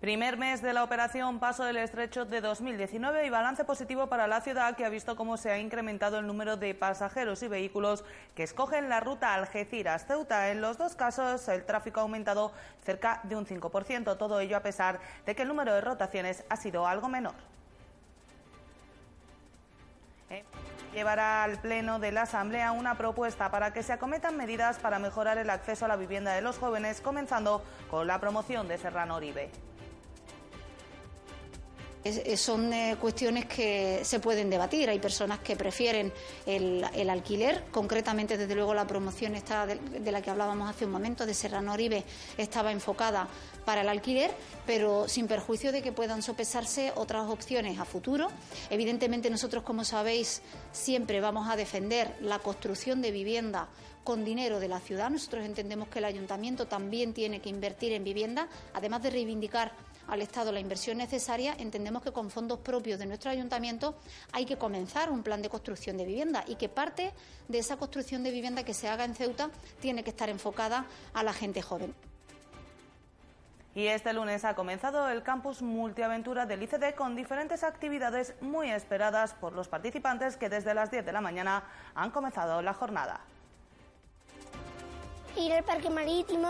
Primer mes de la operación Paso del Estrecho de 2019 y balance positivo para la ciudad que ha visto cómo se ha incrementado el número de pasajeros y vehículos que escogen la ruta Algeciras-Ceuta. En los dos casos el tráfico ha aumentado cerca de un 5%, todo ello a pesar de que el número de rotaciones ha sido algo menor. Eh, llevará al Pleno de la Asamblea una propuesta para que se acometan medidas para mejorar el acceso a la vivienda de los jóvenes, comenzando con la promoción de Serrano Oribe son eh, cuestiones que se pueden debatir. Hay personas que prefieren el, alquiler, concretamente, desde luego, la promoción esta de, la que hablábamos hace un momento, de Serrano Oribe, estaba enfocada para el alquiler, pero sin perjuicio de que puedan sopesarse otras opciones a futuro. Evidentemente, nosotros, como sabéis, siempre vamos a defender la construcción de vivienda con dinero de la ciudad. Nosotros entendemos que el ayuntamiento también tiene que invertir en vivienda, además de reivindicar al Estado la inversión necesaria, entendemos que con fondos propios de nuestro ayuntamiento hay que comenzar un plan de construcción de vivienda y que parte de esa construcción de vivienda que se haga en Ceuta tiene que estar enfocada a la gente joven. Y este lunes ha comenzado el campus multiaventura del ICD con diferentes actividades muy esperadas por los participantes que desde las 10 de la mañana han comenzado la jornada. Ir al parque marítimo,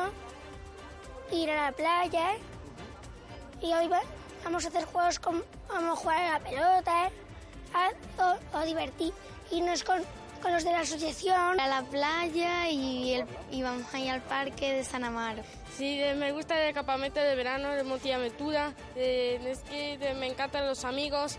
ir a la playa, y hoy vamos a hacer juegos como vamos a jugar a la pelota o, divertir irnos con, con los de la asociación a la playa y, vamos a ir al parque de San Amaro. Sí, me gusta el campamento de verano, de motivaventura, es que me encantan los amigos.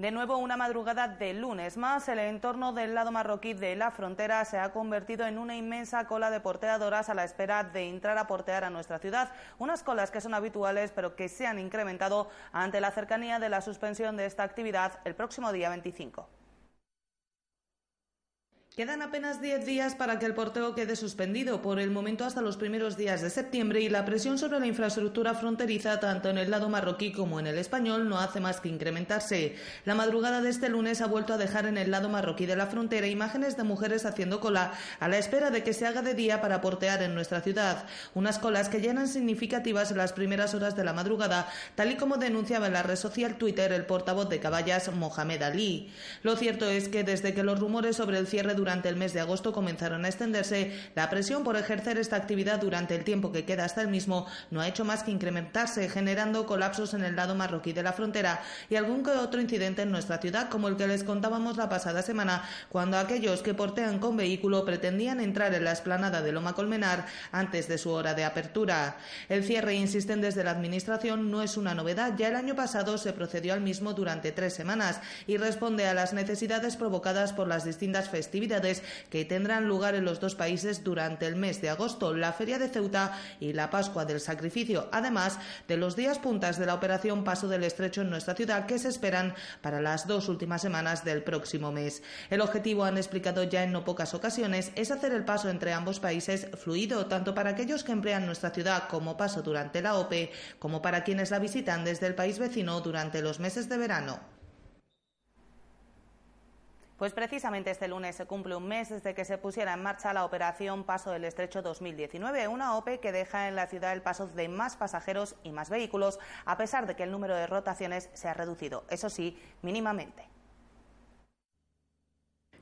De nuevo, una madrugada de lunes más, el entorno del lado marroquí de la frontera se ha convertido en una inmensa cola de porteadoras a la espera de entrar a portear a nuestra ciudad. Unas colas que son habituales, pero que se han incrementado ante la cercanía de la suspensión de esta actividad el próximo día 25. Quedan apenas 10 días para que el porteo quede suspendido, por el momento hasta los primeros días de septiembre, y la presión sobre la infraestructura fronteriza, tanto en el lado marroquí como en el español, no hace más que incrementarse. La madrugada de este lunes ha vuelto a dejar en el lado marroquí de la frontera imágenes de mujeres haciendo cola a la espera de que se haga de día para portear en nuestra ciudad. Unas colas que ya eran significativas en las primeras horas de la madrugada, tal y como denunciaba en la red social Twitter el portavoz de Caballas, Mohamed Ali. Lo cierto es que desde que los rumores sobre el cierre durante durante el mes de agosto comenzaron a extenderse, la presión por ejercer esta actividad durante el tiempo que queda hasta el mismo no ha hecho más que incrementarse, generando colapsos en el lado marroquí de la frontera y algún que otro incidente en nuestra ciudad, como el que les contábamos la pasada semana, cuando aquellos que portean con vehículo pretendían entrar en la esplanada de Loma Colmenar antes de su hora de apertura. El cierre, insisten desde la Administración, no es una novedad. Ya el año pasado se procedió al mismo durante tres semanas y responde a las necesidades provocadas por las distintas festividades que tendrán lugar en los dos países durante el mes de agosto, la Feria de Ceuta y la Pascua del Sacrificio, además de los días puntas de la operación Paso del Estrecho en nuestra ciudad que se esperan para las dos últimas semanas del próximo mes. El objetivo, han explicado ya en no pocas ocasiones, es hacer el paso entre ambos países fluido, tanto para aquellos que emplean nuestra ciudad como paso durante la OPE, como para quienes la visitan desde el país vecino durante los meses de verano. Pues precisamente este lunes se cumple un mes desde que se pusiera en marcha la operación Paso del Estrecho 2019, una OPE que deja en la ciudad el paso de más pasajeros y más vehículos, a pesar de que el número de rotaciones se ha reducido, eso sí, mínimamente.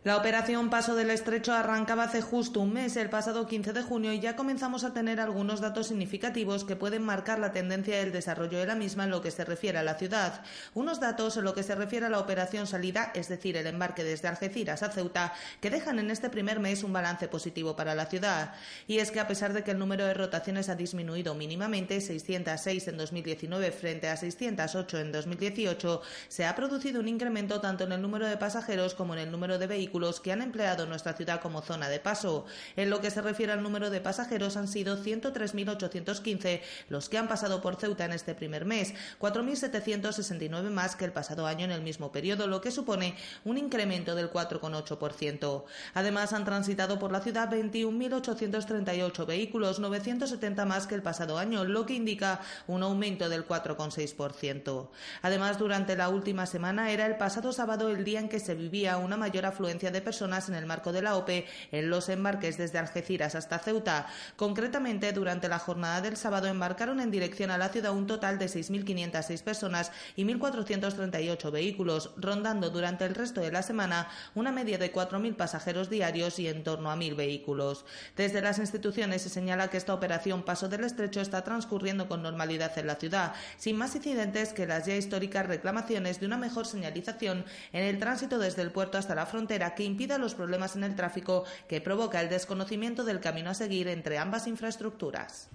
La operación Paso del Estrecho arrancaba hace justo un mes, el pasado 15 de junio, y ya comenzamos a tener algunos datos significativos que pueden marcar la tendencia del desarrollo de la misma en lo que se refiere a la ciudad. Unos datos en lo que se refiere a la operación salida, es decir, el embarque desde Algeciras a Ceuta, que dejan en este primer mes un balance positivo para la ciudad. Y es que a pesar de que el número de rotaciones ha disminuido mínimamente, 606 en 2019 frente a 608 en 2018, se ha producido un incremento tanto en el número de pasajeros como en el número de vehículos vehículos que han empleado nuestra ciudad como zona de paso. En lo que se refiere al número de pasajeros, han sido 103.815 los que han pasado por Ceuta en este primer mes, 4.769 más que el pasado año en el mismo periodo, lo que supone un incremento del 4,8%. Además, han transitado por la ciudad 21.838 vehículos, 970 más que el pasado año, lo que indica un aumento del 4,6%. Además, durante la última semana era el pasado sábado el día en que se vivía una mayor afluencia de personas en el marco de la OPE en los embarques desde Algeciras hasta Ceuta. Concretamente, durante la jornada del sábado embarcaron en dirección a la ciudad un total de 6.506 personas y 1.438 vehículos, rondando durante el resto de la semana una media de 4.000 pasajeros diarios y en torno a 1.000 vehículos. Desde las instituciones se señala que esta operación Paso del Estrecho está transcurriendo con normalidad en la ciudad, sin más incidentes que las ya históricas reclamaciones de una mejor señalización en el tránsito desde el puerto hasta la frontera que impida los problemas en el tráfico que provoca el desconocimiento del camino a seguir entre ambas infraestructuras.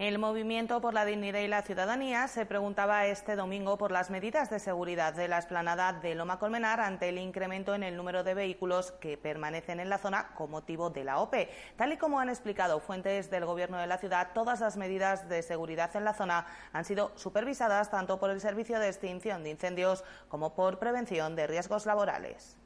El movimiento por la dignidad y la ciudadanía se preguntaba este domingo por las medidas de seguridad de la esplanada de Loma Colmenar ante el incremento en el número de vehículos que permanecen en la zona con motivo de la OPE. Tal y como han explicado fuentes del Gobierno de la ciudad, todas las medidas de seguridad en la zona han sido supervisadas tanto por el Servicio de Extinción de Incendios como por Prevención de Riesgos Laborales.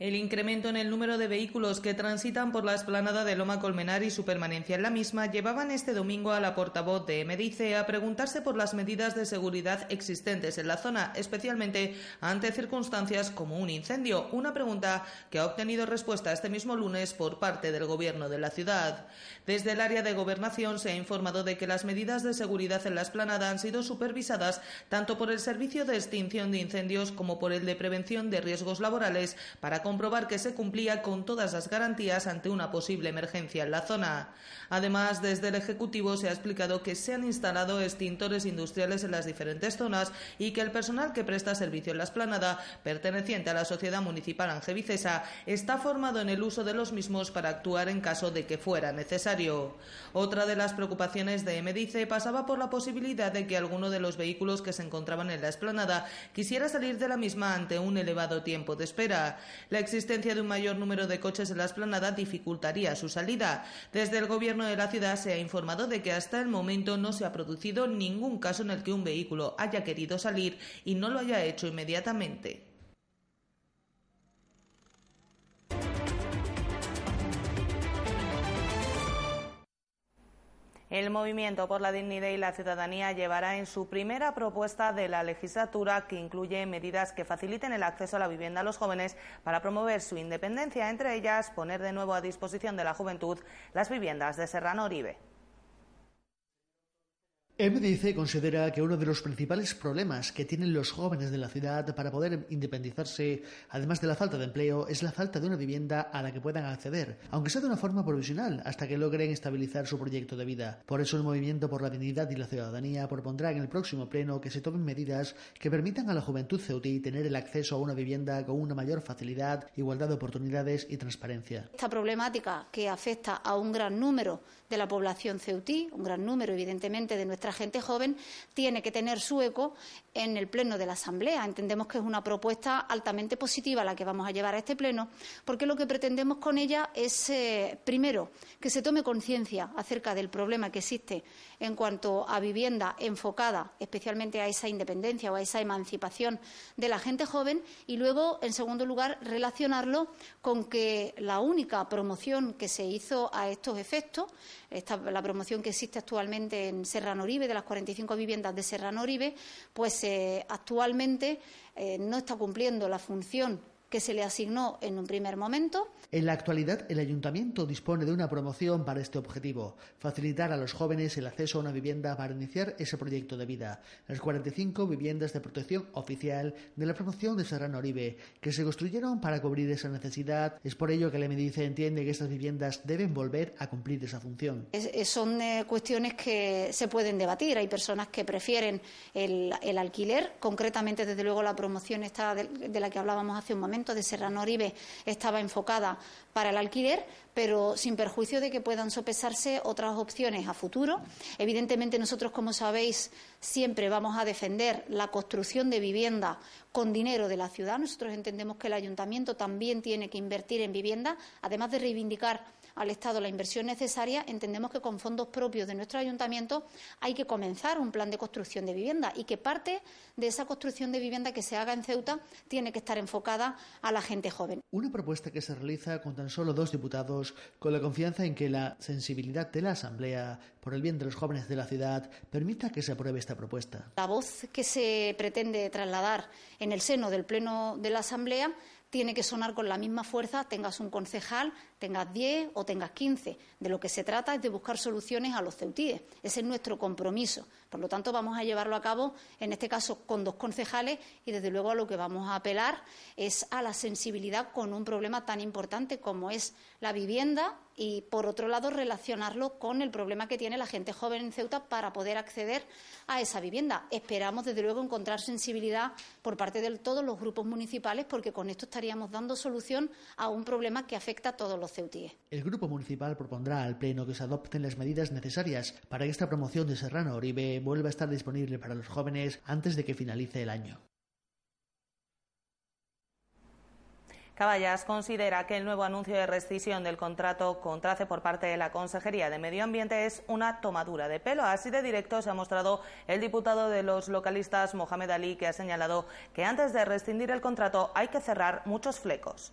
El incremento en el número de vehículos que transitan por la esplanada de Loma Colmenar y su permanencia en la misma llevaban este domingo a la portavoz de MDIC a preguntarse por las medidas de seguridad existentes en la zona, especialmente ante circunstancias como un incendio. Una pregunta que ha obtenido respuesta este mismo lunes por parte del Gobierno de la ciudad. Desde el área de gobernación se ha informado de que las medidas de seguridad en la esplanada han sido supervisadas tanto por el Servicio de Extinción de Incendios como por el de Prevención de Riesgos Laborales para comprobar que se cumplía con todas las garantías ante una posible emergencia en la zona. Además, desde el Ejecutivo se ha explicado que se han instalado extintores industriales en las diferentes zonas y que el personal que presta servicio en la esplanada, perteneciente a la Sociedad Municipal Angevicesa, está formado en el uso de los mismos para actuar en caso de que fuera necesario. Otra de las preocupaciones de Medice pasaba por la posibilidad de que alguno de los vehículos que se encontraban en la esplanada quisiera salir de la misma ante un elevado tiempo de espera. La existencia de un mayor número de coches en la esplanada dificultaría su salida. Desde el Gobierno de la ciudad se ha informado de que hasta el momento no se ha producido ningún caso en el que un vehículo haya querido salir y no lo haya hecho inmediatamente. El Movimiento por la Dignidad y la Ciudadanía llevará en su primera propuesta de la legislatura, que incluye medidas que faciliten el acceso a la vivienda a los jóvenes para promover su independencia, entre ellas poner de nuevo a disposición de la juventud las viviendas de Serrano Oribe. MDC considera que uno de los principales problemas que tienen los jóvenes de la ciudad para poder independizarse, además de la falta de empleo, es la falta de una vivienda a la que puedan acceder, aunque sea de una forma provisional, hasta que logren estabilizar su proyecto de vida. Por eso el Movimiento por la Dignidad y la Ciudadanía propondrá en el próximo pleno que se tomen medidas que permitan a la juventud ceutí tener el acceso a una vivienda con una mayor facilidad, igualdad de oportunidades y transparencia. Esta problemática que afecta a un gran número de la población ceutí, un gran número evidentemente de nuestra gente joven, tiene que tener su eco en el Pleno de la Asamblea. Entendemos que es una propuesta altamente positiva la que vamos a llevar a este Pleno, porque lo que pretendemos con ella es, eh, primero, que se tome conciencia acerca del problema que existe en cuanto a vivienda enfocada especialmente a esa independencia o a esa emancipación de la gente joven y luego, en segundo lugar, relacionarlo con que la única promoción que se hizo a estos efectos, la promoción que existe actualmente en Serrano Oribe, de las 45 viviendas de Serrano Oribe, pues eh, actualmente eh, no está cumpliendo la función que se le asignó en un primer momento. En la actualidad, el ayuntamiento dispone de una promoción para este objetivo, facilitar a los jóvenes el acceso a una vivienda para iniciar ese proyecto de vida. Las 45 viviendas de protección oficial de la promoción de Serrano Oribe, que se construyeron para cubrir esa necesidad. Es por ello que la Medice entiende que estas viviendas deben volver a cumplir esa función. son eh, cuestiones que se pueden debatir. Hay personas que prefieren el, alquiler, concretamente, desde luego, la promoción esta de la que hablábamos hace un momento momento de Serrano Oribe estaba enfocada para el alquiler, pero sin perjuicio de que puedan sopesarse otras opciones a futuro. Evidentemente, nosotros, como sabéis, siempre vamos a defender la construcción de vivienda con dinero de la ciudad. Nosotros entendemos que el ayuntamiento también tiene que invertir en vivienda, además de reivindicar al Estado la inversión necesaria, entendemos que con fondos propios de nuestro ayuntamiento hay que comenzar un plan de construcción de vivienda y que parte de esa construcción de vivienda que se haga en Ceuta tiene que estar enfocada a la gente joven. Una propuesta que se realiza con tan solo dos diputados, con la confianza en que la sensibilidad de la Asamblea por el bien de los jóvenes de la ciudad permita que se apruebe esta propuesta. La voz que se pretende trasladar en el seno del Pleno de la Asamblea tiene que sonar con la misma fuerza, tengas un concejal, tengas 10 o tengas 15. De lo que se trata es de buscar soluciones a los ceutíes. Ese es nuestro compromiso. Por lo tanto, vamos a llevarlo a cabo, en este caso, con dos concejales y, desde luego, a lo que vamos a apelar es a la sensibilidad con un problema tan importante como es la vivienda y, por otro lado, relacionarlo con el problema que tiene la gente joven en Ceuta para poder acceder a esa vivienda. Esperamos, desde luego, encontrar sensibilidad por parte de todos los grupos municipales porque con esto estaríamos dando solución a un problema que afecta a todos los ceutíes. El Grupo Municipal propondrá al Pleno que se adopten las medidas necesarias para que esta promoción de Serrano Oribe vuelva a estar disponible para los jóvenes antes de que finalice el año. Caballas considera que el nuevo anuncio de rescisión del contrato con Trace por parte de la Consejería de Medio Ambiente es una tomadura de pelo. Así de directo se ha mostrado el diputado de los localistas, Mohamed Ali, que ha señalado que antes de rescindir el contrato hay que cerrar muchos flecos.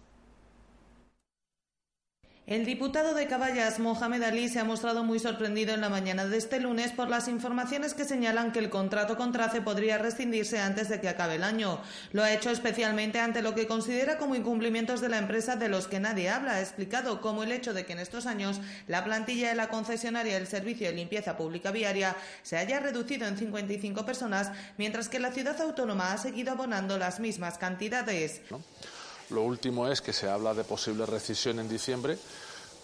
El diputado de Caballas, Mohamed Ali, se ha mostrado muy sorprendido en la mañana de este lunes por las informaciones que señalan que el contrato con Trace podría rescindirse antes de que acabe el año. Lo ha hecho especialmente ante lo que considera como incumplimientos de la empresa de los que nadie habla. Ha explicado como el hecho de que en estos años la plantilla de la concesionaria del servicio de limpieza pública viaria se haya reducido en 55 personas, mientras que la ciudad autónoma ha seguido abonando las mismas cantidades. Lo último es que se habla de posible rescisión en diciembre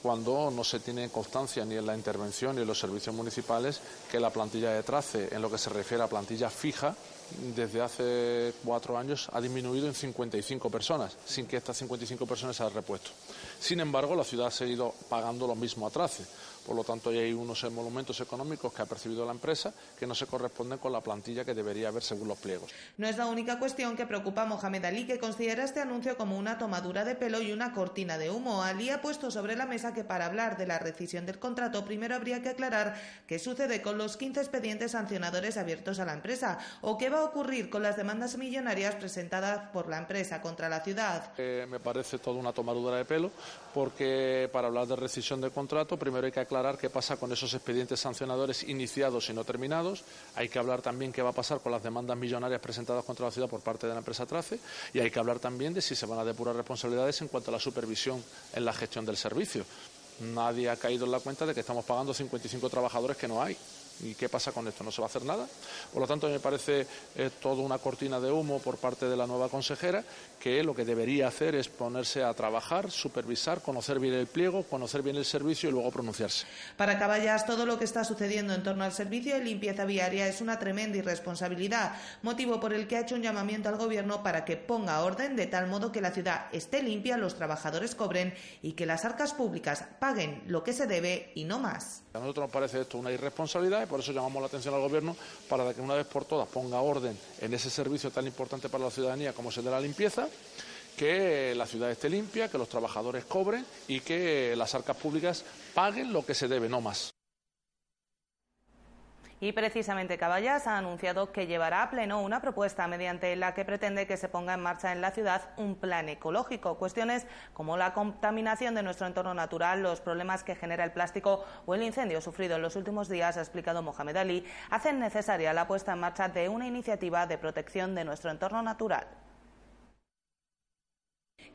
cuando no se tiene constancia ni en la intervención ni en los servicios municipales que la plantilla de trace, en lo que se refiere a plantilla fija, desde hace cuatro años ha disminuido en 55 personas, sin que estas 55 personas se hayan repuesto. Sin embargo, la ciudad ha seguido pagando lo mismo a trace. Por lo tanto, hay unos monumentos económicos que ha percibido la empresa que no se corresponden con la plantilla que debería haber según los pliegos. No es la única cuestión que preocupa a Mohamed Ali, que considera este anuncio como una tomadura de pelo y una cortina de humo. Ali ha puesto sobre la mesa que para hablar de la rescisión del contrato, primero habría que aclarar qué sucede con los 15 expedientes sancionadores abiertos a la empresa o qué va a ocurrir con las demandas millonarias presentadas por la empresa contra la ciudad. Eh, me parece toda una tomadura de pelo porque para hablar de rescisión del contrato primero hay que aclarar qué pasa con esos expedientes sancionadores iniciados y no terminados. Hay que hablar también qué va a pasar con las demandas millonarias presentadas contra la ciudad por parte de la empresa Trace y hay que hablar también de si se van a depurar responsabilidades en cuanto a la supervisión en la gestión del servicio. Nadie ha caído en la cuenta de que estamos pagando 55 trabajadores que no hay. ¿Y qué pasa con esto? ¿No se va a hacer nada? Por lo tanto, me parece eh, toda una cortina de humo por parte de la nueva consejera que lo que debería hacer es ponerse a trabajar, supervisar, conocer bien el pliego, conocer bien el servicio y luego pronunciarse. Para Caballas, todo lo que está sucediendo en torno al servicio de limpieza viaria es una tremenda irresponsabilidad, motivo por el que ha hecho un llamamiento al Gobierno para que ponga orden de tal modo que la ciudad esté limpia, los trabajadores cobren y que las arcas públicas paguen lo que se debe y no más. A nosotros nos parece esto una irresponsabilidad por eso llamamos la atención al Gobierno para que una vez por todas ponga orden en ese servicio tan importante para la ciudadanía como es el de la limpieza que la ciudad esté limpia, que los trabajadores cobren y que las arcas públicas paguen lo que se debe, no más. Y precisamente Caballas ha anunciado que llevará a pleno una propuesta mediante la que pretende que se ponga en marcha en la ciudad un plan ecológico. Cuestiones como la contaminación de nuestro entorno natural, los problemas que genera el plástico o el incendio sufrido en los últimos días, ha explicado Mohamed Ali, hacen necesaria la puesta en marcha de una iniciativa de protección de nuestro entorno natural.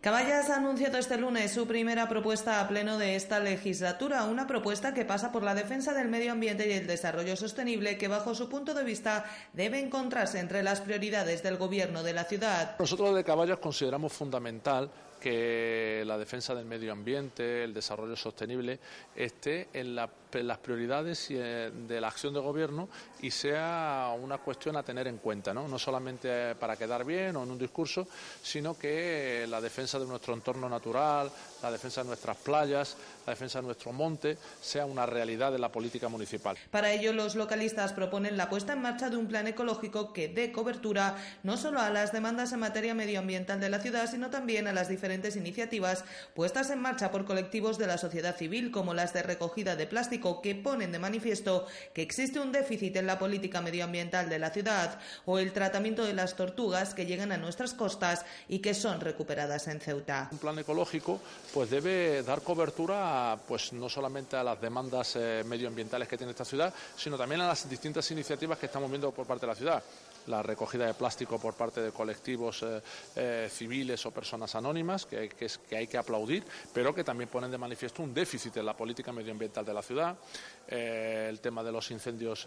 Caballas ha anunciado este lunes su primera propuesta a pleno de esta legislatura, una propuesta que pasa por la defensa del medio ambiente y el desarrollo sostenible que, bajo su punto de vista, debe encontrarse entre las prioridades del Gobierno de la ciudad. Nosotros de Caballas consideramos fundamental que la defensa del medio ambiente, el desarrollo sostenible, esté en la las prioridades eh, de la acción de gobierno y sea una cuestión a tener en cuenta, ¿no? no solamente para quedar bien o en un discurso, sino que la defensa de nuestro entorno natural, la defensa de nuestras playas, la defensa de nuestro monte, sea una realidad de la política municipal. Para ello, los localistas proponen la puesta en marcha de un plan ecológico que dé cobertura no solo a las demandas en materia medioambiental de la ciudad, sino también a las diferentes iniciativas puestas en marcha por colectivos de la sociedad civil, como las de recogida de plástico, que ponen de manifiesto que existe un déficit en la política medioambiental de la ciudad, o el tratamiento de las tortugas que llegan a nuestras costas y que son recuperadas en Ceuta. Un plan ecológico pues debe dar cobertura pues no solamente a las demandas eh, medioambientales que tiene esta ciudad, sino también a las distintas iniciativas que estamos viendo por parte de la ciudad. La recogida de plástico por parte de colectivos eh, eh, civiles o personas anónimas, que, que, hay que aplaudir, pero que también ponen de manifiesto un déficit en la política medioambiental de la ciudad, eh, el tema de los incendios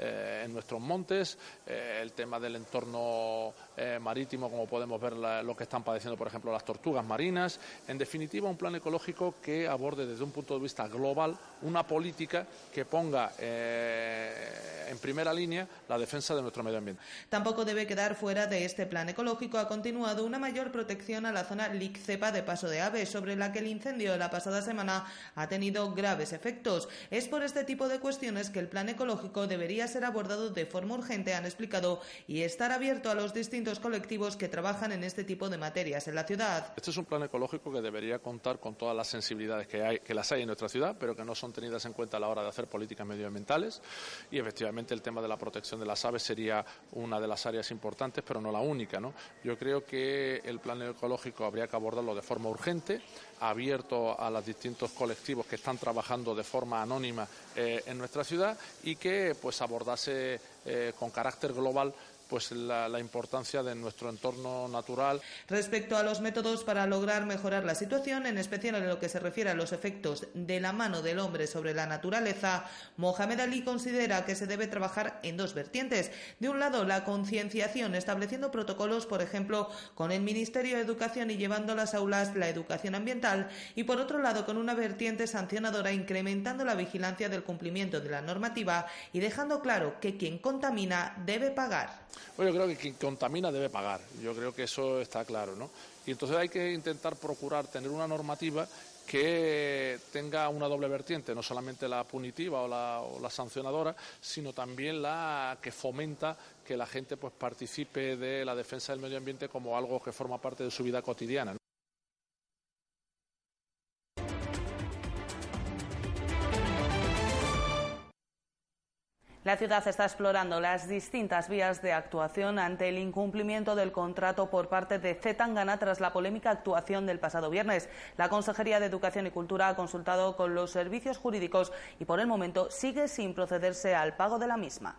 en nuestros montes, el tema del entorno marítimo, como podemos ver lo que están padeciendo, por ejemplo, las tortugas marinas. En definitiva, un plan ecológico que aborde desde un punto de vista global una política que ponga en primera línea la defensa de nuestro medio ambiente. Tampoco debe quedar fuera de este plan ecológico. Ha continuado una mayor protección a la zona Liccepa de Paso de Aves, sobre la que el incendio de la pasada semana ha tenido graves efectos. Es por este tipo de cuestiones que el plan ecológico debería ser abordado de forma urgente, han explicado, y estar abierto a los distintos colectivos que trabajan en este tipo de materias en la ciudad. Este es un plan ecológico que debería contar con todas las sensibilidades que, hay, que las hay en nuestra ciudad, pero que no son tenidas en cuenta a la hora de hacer políticas medioambientales. Y efectivamente el tema de la protección de las aves sería una de las áreas importantes, pero no la única. ¿no? Yo creo que el plan ecológico habría que abordarlo de forma urgente, abierto a los distintos colectivos que están trabajando de forma anónima eh, en nuestra ciudad y que pues abordase eh, con carácter global pues la, importancia de nuestro entorno natural. Respecto a los métodos para lograr mejorar la situación, en especial en lo que se refiere a los efectos de la mano del hombre sobre la naturaleza, Mohamed Ali considera que se debe trabajar en dos vertientes. De un lado, la concienciación, estableciendo protocolos, por ejemplo, con el Ministerio de Educación y llevando a las aulas la educación ambiental, y por otro lado, con una vertiente sancionadora, incrementando la vigilancia del cumplimiento de la normativa y dejando claro que quien contamina debe pagar. Bueno, yo creo que quien contamina debe pagar. Yo creo que eso está claro, ¿no? Y entonces hay que intentar procurar tener una normativa que tenga una doble vertiente, no solamente la punitiva o la, o la, sancionadora, sino también la que fomenta que la gente pues participe de la defensa del medio ambiente como algo que forma parte de su vida cotidiana. La ciudad está explorando las distintas vías de actuación ante el incumplimiento del contrato por parte de Zetangana tras la polémica actuación del pasado viernes. La Consejería de Educación y Cultura ha consultado con los servicios jurídicos y por el momento sigue sin procederse al pago de la misma.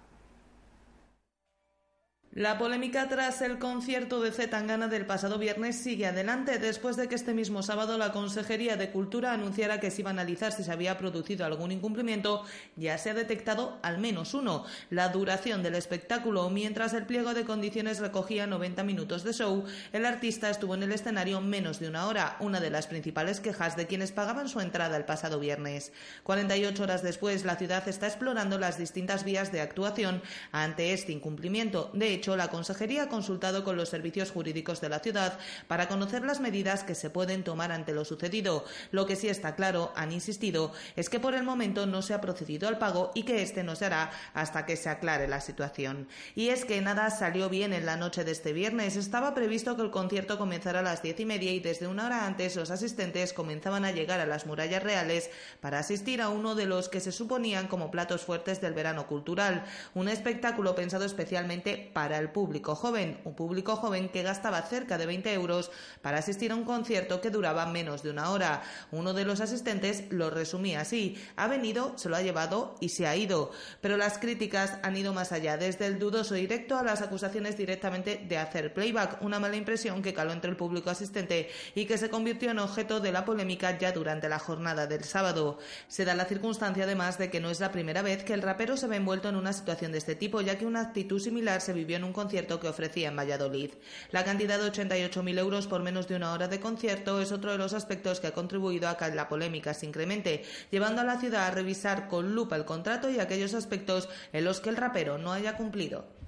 La polémica tras el concierto de Zetangana del pasado viernes sigue adelante después de que este mismo sábado la Consejería de Cultura anunciara que se iba a analizar si se había producido algún incumplimiento. Ya se ha detectado al menos uno, la duración del espectáculo. Mientras el pliego de condiciones recogía 90 minutos de show, el artista estuvo en el escenario menos de una hora, una de las principales quejas de quienes pagaban su entrada el pasado viernes. 48 horas después, la ciudad está explorando las distintas vías de actuación ante este incumplimiento. De hecho, la Consejería ha consultado con los servicios jurídicos de la ciudad para conocer las medidas que se pueden tomar ante lo sucedido. Lo que sí está claro, han insistido, es que por el momento no se ha procedido al pago y que este no se hará hasta que se aclare la situación. Y es que nada salió bien en la noche de este viernes. Estaba previsto que el concierto comenzara a las diez y media y desde una hora antes los asistentes comenzaban a llegar a las murallas reales para asistir a uno de los que se suponían como platos fuertes del verano cultural, un espectáculo pensado especialmente para el público joven, un público joven que gastaba cerca de 20 euros para asistir a un concierto que duraba menos de una hora. Uno de los asistentes lo resumía así, ha venido, se lo ha llevado y se ha ido. Pero las críticas han ido más allá, desde el dudoso directo a las acusaciones directamente de hacer playback, una mala impresión que caló entre el público asistente y que se convirtió en objeto de la polémica ya durante la jornada del sábado. Se da la circunstancia además de que no es la primera vez que el rapero se ve envuelto en una situación de este tipo, ya que una actitud similar se vivió en un concierto que ofrecía en Valladolid. La cantidad de 88.000 euros por menos de una hora de concierto es otro de los aspectos que ha contribuido a que la polémica se incremente, llevando a la ciudad a revisar con lupa el contrato y aquellos aspectos en los que el rapero no haya cumplido.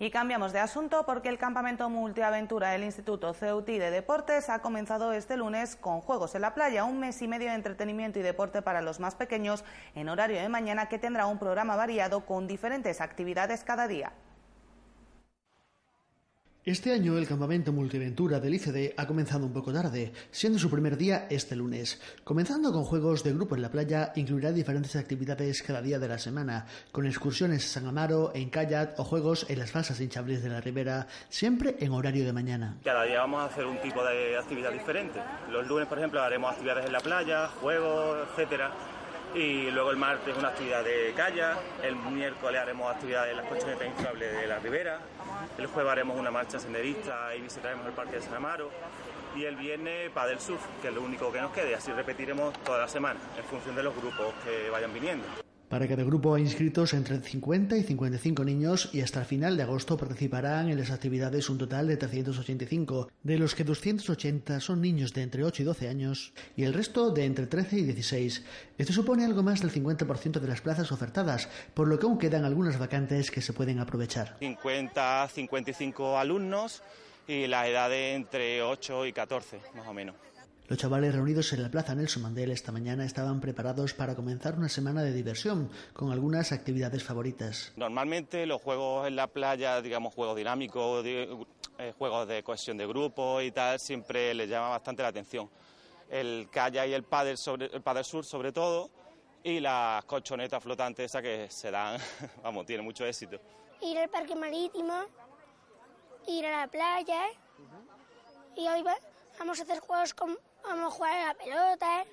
Y cambiamos de asunto porque el campamento multiaventura del Instituto Ceutí de Deportes ha comenzado este lunes con Juegos en la Playa, un mes y medio de entretenimiento y deporte para los más pequeños en horario de mañana que tendrá un programa variado con diferentes actividades cada día. Este año el campamento multiventura del ICD ha comenzado un poco tarde, siendo su primer día este lunes. Comenzando con juegos de grupo en la playa, incluirá diferentes actividades cada día de la semana, con excursiones a San Amaro, en kayak o juegos en las falsas hinchables de la ribera, siempre en horario de mañana. Cada día vamos a hacer un tipo de actividad diferente. Los lunes, por ejemplo, haremos actividades en la playa, juegos, etcétera y luego el martes una actividad de kayak, el miércoles haremos actividades en las colchonetas inflables de la ribera, el jueves haremos una marcha senderista y visitaremos el Parque de San Amaro. Y el viernes del Surf, que es lo único que nos quede. Así repetiremos toda la semana, en función de los grupos que vayan viniendo. Para cada grupo hay inscritos entre 50 y 55 niños y hasta el final de agosto participarán en las actividades un total de 385, de los que 280 son niños de entre 8 y 12 años y el resto de entre 13 y 16. Esto supone algo más del 50% de las plazas ofertadas, por lo que aún quedan algunas vacantes que se pueden aprovechar. 50, 55 alumnos y la edad de entre 8 y 14, más o menos. Los chavales reunidos en la Plaza Nelson Mandela esta mañana estaban preparados para comenzar una semana de diversión con algunas actividades favoritas. Normalmente los juegos en la playa, digamos juegos dinámicos, eh, juegos de cohesión de grupo y tal, siempre les llama bastante la atención. El kayak y el paddle, sobre, el paddle sur sobre todo y las colchonetas flotantes esas que se dan, vamos, tiene mucho éxito. Ir al parque marítimo, ir a la playa y hoy vamos a hacer juegos con vamos a jugar a la pelota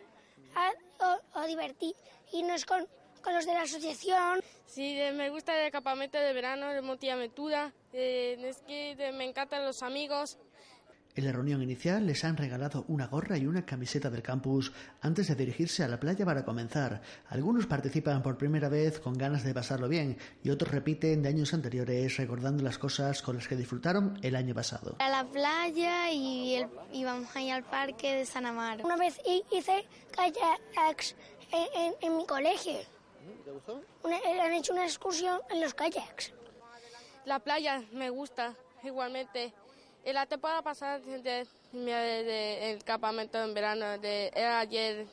o, divertir, irnos con, con los de la asociación. Sí, me gusta el campamento de verano de Montiaventura, eh, es que me encantan los amigos, en la reunión inicial les han regalado una gorra y una camiseta del campus antes de dirigirse a la playa para comenzar. Algunos participan por primera vez con ganas de pasarlo bien y otros repiten de años anteriores recordando las cosas con las que disfrutaron el año pasado. A la playa y, el, vamos a ir al parque de San Amaro. Una vez hice kayaks en, mi colegio. ¿Te gustó? han hecho una excursión en los kayaks. La playa me gusta igualmente. En la temporada pasada, de, el campamento en verano, de, ayer,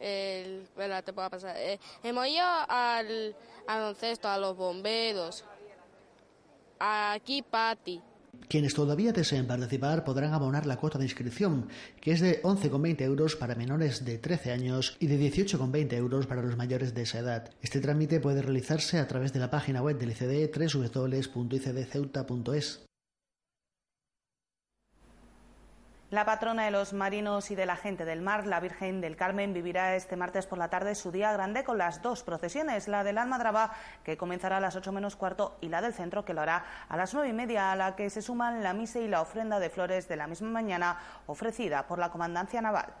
el, la temporada pasada, eh, hemos ido al baloncesto, a los bomberos, aquí Pati. Quienes todavía deseen participar podrán abonar la cuota de inscripción, que es de 11,20 euros para menores de 13 años y de 18,20 euros para los mayores de esa edad. Este trámite puede realizarse a través de la página web del ICD www.icdceuta.es. La patrona de los marinos y de la gente del mar, la Virgen del Carmen, vivirá este martes por la tarde su día grande con las dos procesiones, la del Almadraba, que comenzará a las ocho menos cuarto, y la del centro, que lo hará a las nueve y media, a la que se suman la misa y la ofrenda de flores de la misma mañana ofrecida por la Comandancia Naval.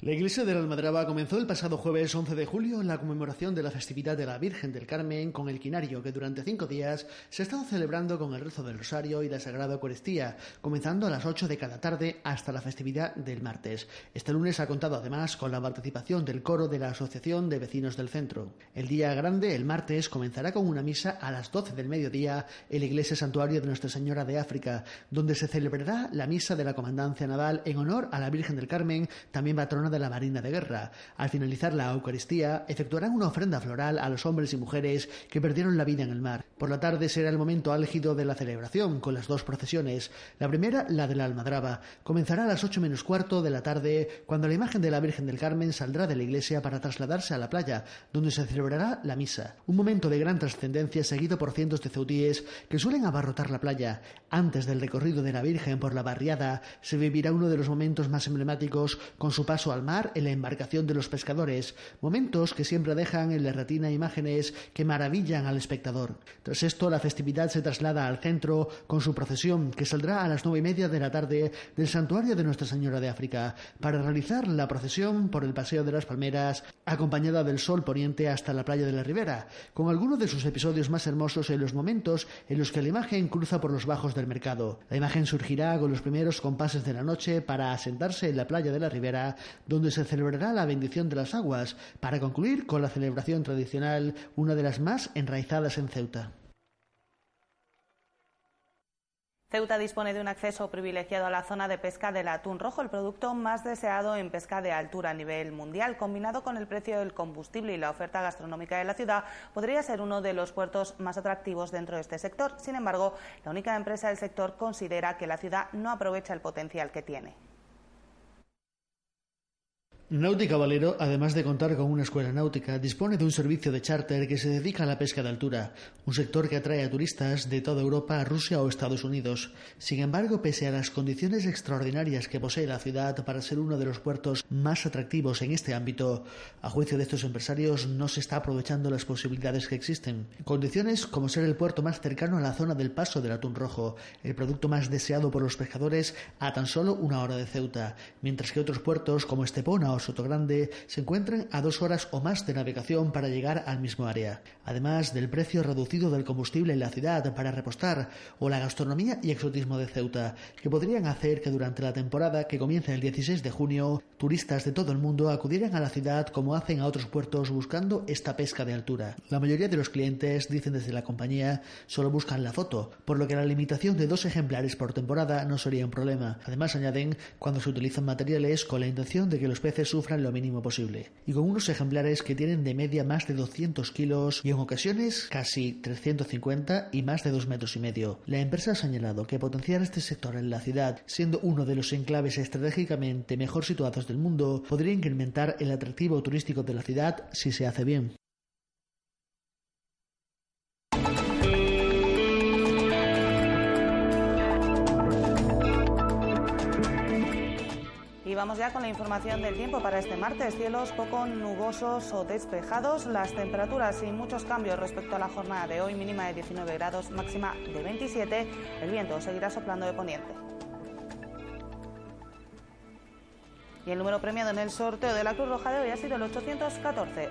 La iglesia de la Almadraba comenzó el pasado jueves 11 de julio la conmemoración de la festividad de la Virgen del Carmen con el quinario que durante cinco días se ha estado celebrando con el rezo del Rosario y la Sagrada Eucaristía, comenzando a las 8 de cada tarde hasta la festividad del martes. Este lunes ha contado además con la participación del coro de la Asociación de Vecinos del Centro. El día grande, el martes, comenzará con una misa a las 12 del mediodía en la iglesia santuario de Nuestra Señora de África, donde se celebrará la misa de la Comandancia Naval en honor a la Virgen del Carmen, también patrona de la Marina de Guerra. Al finalizar la Eucaristía, efectuarán una ofrenda floral a los hombres y mujeres que perdieron la vida en el mar. Por la tarde será el momento álgido de la celebración, con las dos procesiones. La primera, la de la Almadraba, comenzará a las ocho menos cuarto de la tarde, cuando la imagen de la Virgen del Carmen saldrá de la iglesia para trasladarse a la playa, donde se celebrará la misa. Un momento de gran trascendencia seguido por cientos de ceutíes que suelen abarrotar la playa. Antes del recorrido de la Virgen por la barriada, se vivirá uno de los momentos más emblemáticos con su paso al al mar en la embarcación de los pescadores, momentos que siempre dejan en la retina imágenes que maravillan al espectador. Tras esto, la festividad se traslada al centro con su procesión, que saldrá a las nueve y media de la tarde del santuario de Nuestra Señora de África, para realizar la procesión por el Paseo de las Palmeras, acompañada del sol poniente hasta la playa de la Ribera, con algunos de sus episodios más hermosos en los momentos en los que la imagen cruza por los bajos del mercado. La imagen surgirá con los primeros compases de la noche para asentarse en la playa de la Ribera, donde se celebrará la bendición de las aguas, para concluir con la celebración tradicional, una de las más enraizadas en Ceuta. Ceuta dispone de un acceso privilegiado a la zona de pesca del atún rojo, el producto más deseado en pesca de altura a nivel mundial. Combinado con el precio del combustible y la oferta gastronómica de la ciudad, podría ser uno de los puertos más atractivos dentro de este sector. Sin embargo, la única empresa del sector considera que la ciudad no aprovecha el potencial que tiene. Náutica Valero, además de contar con una escuela náutica, dispone de un servicio de charter que se dedica a la pesca de altura, un sector que atrae a turistas de toda Europa, Rusia o Estados Unidos. Sin embargo, pese a las condiciones extraordinarias que posee la ciudad para ser uno de los puertos más atractivos en este ámbito, a juicio de estos empresarios no se está aprovechando las posibilidades que existen. Condiciones como ser el puerto más cercano a la zona del paso del atún rojo, el producto más deseado por los pescadores a tan solo una hora de Ceuta, mientras que otros puertos como Estepona o Sotogrande se encuentran a dos horas o más de navegación para llegar al mismo área, además del precio reducido del combustible en la ciudad para repostar o la gastronomía y exotismo de Ceuta, que podrían hacer que durante la temporada que comienza el 16 de junio, turistas de todo el mundo acudieran a la ciudad como hacen a otros puertos buscando esta pesca de altura. La mayoría de los clientes, dicen desde la compañía, solo buscan la foto, por lo que la limitación de dos ejemplares por temporada no sería un problema. Además, añaden, cuando se utilizan materiales con la intención de que los peces sufran lo mínimo posible, y con unos ejemplares que tienen de media más de 200 kilos y en ocasiones casi 350 y más de 2 metros y medio. La empresa ha señalado que potenciar este sector en la ciudad, siendo uno de los enclaves estratégicamente mejor situados del mundo, podría incrementar el atractivo turístico de la ciudad si se hace bien. Vamos ya con la información del tiempo para este martes. Cielos poco nubosos o despejados. Las temperaturas sin muchos cambios respecto a la jornada de hoy, mínima de 19 grados, máxima de 27. El viento seguirá soplando de poniente. Y el número premiado en el sorteo de la Cruz Roja de hoy ha sido el 814